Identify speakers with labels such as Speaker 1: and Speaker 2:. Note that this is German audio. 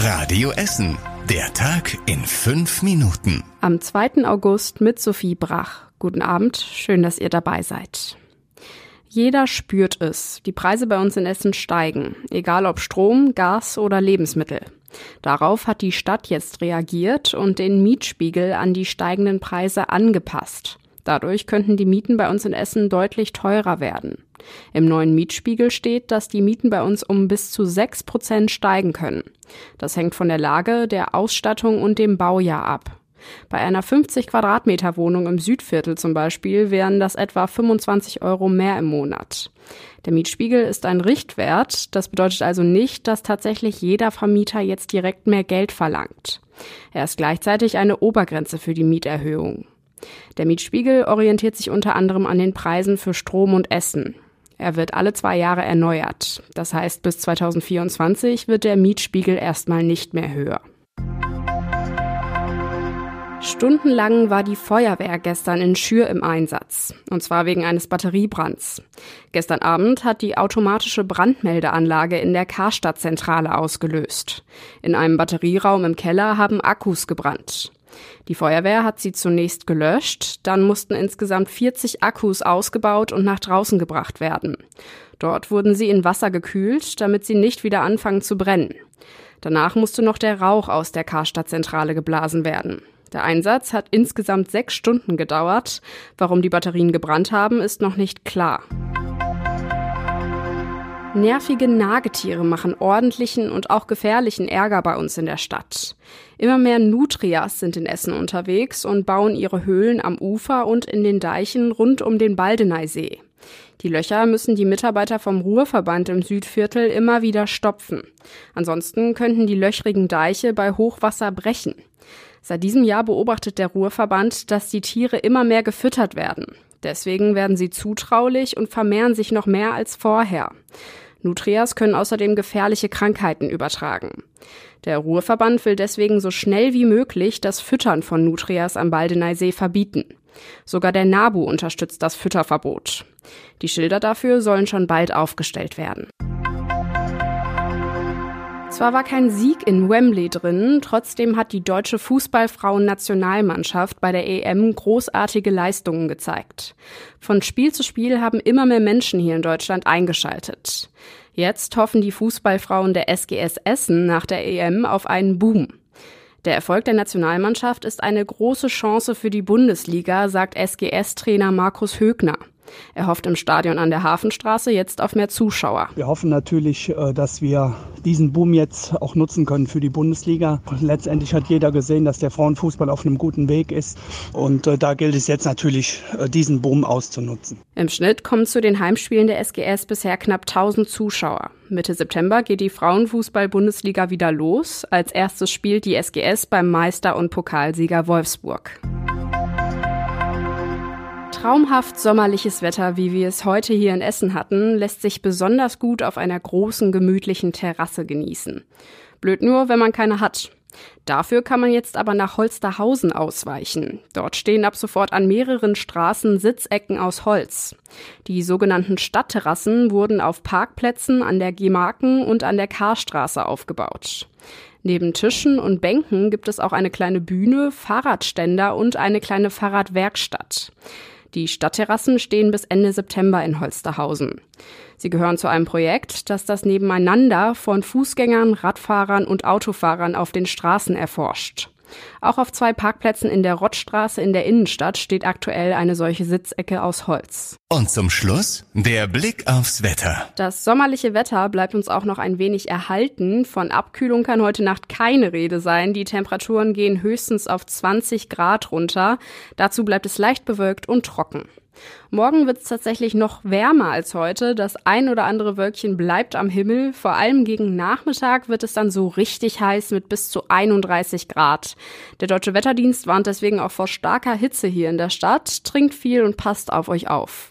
Speaker 1: Radio Essen. Der Tag in fünf Minuten.
Speaker 2: Am 2. August mit Sophie Brach. Guten Abend, schön, dass ihr dabei seid. Jeder spürt es. Die Preise bei uns in Essen steigen, egal ob Strom, Gas oder Lebensmittel. Darauf hat die Stadt jetzt reagiert und den Mietspiegel an die steigenden Preise angepasst. Dadurch könnten die Mieten bei uns in Essen deutlich teurer werden. Im neuen Mietspiegel steht, dass die Mieten bei uns um bis zu sechs Prozent steigen können. Das hängt von der Lage, der Ausstattung und dem Baujahr ab. Bei einer 50 Quadratmeter Wohnung im Südviertel zum Beispiel wären das etwa 25 Euro mehr im Monat. Der Mietspiegel ist ein Richtwert. Das bedeutet also nicht, dass tatsächlich jeder Vermieter jetzt direkt mehr Geld verlangt. Er ist gleichzeitig eine Obergrenze für die Mieterhöhung. Der Mietspiegel orientiert sich unter anderem an den Preisen für Strom und Essen. Er wird alle zwei Jahre erneuert. Das heißt, bis 2024 wird der Mietspiegel erstmal nicht mehr höher. Stundenlang war die Feuerwehr gestern in Schür im Einsatz. Und zwar wegen eines Batteriebrands. Gestern Abend hat die automatische Brandmeldeanlage in der Karstadtzentrale ausgelöst. In einem Batterieraum im Keller haben Akkus gebrannt. Die Feuerwehr hat sie zunächst gelöscht, dann mussten insgesamt 40 Akkus ausgebaut und nach draußen gebracht werden. Dort wurden sie in Wasser gekühlt, damit sie nicht wieder anfangen zu brennen. Danach musste noch der Rauch aus der Karstadtzentrale geblasen werden. Der Einsatz hat insgesamt sechs Stunden gedauert. Warum die Batterien gebrannt haben, ist noch nicht klar. Nervige Nagetiere machen ordentlichen und auch gefährlichen Ärger bei uns in der Stadt. Immer mehr Nutrias sind in Essen unterwegs und bauen ihre Höhlen am Ufer und in den Deichen rund um den Baldeneysee. Die Löcher müssen die Mitarbeiter vom Ruhrverband im Südviertel immer wieder stopfen. Ansonsten könnten die löchrigen Deiche bei Hochwasser brechen. Seit diesem Jahr beobachtet der Ruhrverband, dass die Tiere immer mehr gefüttert werden. Deswegen werden sie zutraulich und vermehren sich noch mehr als vorher. Nutrias können außerdem gefährliche Krankheiten übertragen. Der Ruhrverband will deswegen so schnell wie möglich das Füttern von Nutrias am Baldeneysee verbieten. Sogar der NABU unterstützt das Fütterverbot. Die Schilder dafür sollen schon bald aufgestellt werden. Zwar war kein Sieg in Wembley drin, trotzdem hat die deutsche Fußballfrauen-Nationalmannschaft bei der EM großartige Leistungen gezeigt. Von Spiel zu Spiel haben immer mehr Menschen hier in Deutschland eingeschaltet. Jetzt hoffen die Fußballfrauen der SGS Essen nach der EM auf einen Boom. Der Erfolg der Nationalmannschaft ist eine große Chance für die Bundesliga, sagt SGS-Trainer Markus Högner. Er hofft im Stadion an der Hafenstraße jetzt auf mehr Zuschauer.
Speaker 3: Wir hoffen natürlich, äh, dass wir diesen Boom jetzt auch nutzen können für die Bundesliga. Letztendlich hat jeder gesehen, dass der Frauenfußball auf einem guten Weg ist. Und äh, da gilt es jetzt natürlich, äh, diesen Boom auszunutzen.
Speaker 2: Im Schnitt kommen zu den Heimspielen der SGS bisher knapp 1000 Zuschauer. Mitte September geht die Frauenfußball-Bundesliga wieder los. Als erstes spielt die SGS beim Meister- und Pokalsieger Wolfsburg. Traumhaft sommerliches Wetter, wie wir es heute hier in Essen hatten, lässt sich besonders gut auf einer großen, gemütlichen Terrasse genießen. Blöd nur, wenn man keine hat. Dafür kann man jetzt aber nach Holsterhausen ausweichen. Dort stehen ab sofort an mehreren Straßen Sitzecken aus Holz. Die sogenannten Stadtterrassen wurden auf Parkplätzen an der Gemarken und an der Karstraße aufgebaut. Neben Tischen und Bänken gibt es auch eine kleine Bühne, Fahrradständer und eine kleine Fahrradwerkstatt. Die Stadtterrassen stehen bis Ende September in Holsterhausen. Sie gehören zu einem Projekt, das das Nebeneinander von Fußgängern, Radfahrern und Autofahrern auf den Straßen erforscht. Auch auf zwei Parkplätzen in der Rottstraße in der Innenstadt steht aktuell eine solche Sitzecke aus Holz.
Speaker 1: Und zum Schluss der Blick aufs Wetter.
Speaker 2: Das sommerliche Wetter bleibt uns auch noch ein wenig erhalten. Von Abkühlung kann heute Nacht keine Rede sein. Die Temperaturen gehen höchstens auf 20 Grad runter. Dazu bleibt es leicht bewölkt und trocken. Morgen wird es tatsächlich noch wärmer als heute. Das ein oder andere Wölkchen bleibt am Himmel. Vor allem gegen Nachmittag wird es dann so richtig heiß mit bis zu 31 Grad. Der Deutsche Wetterdienst warnt deswegen auch vor starker Hitze hier in der Stadt. Trinkt viel und passt auf euch auf.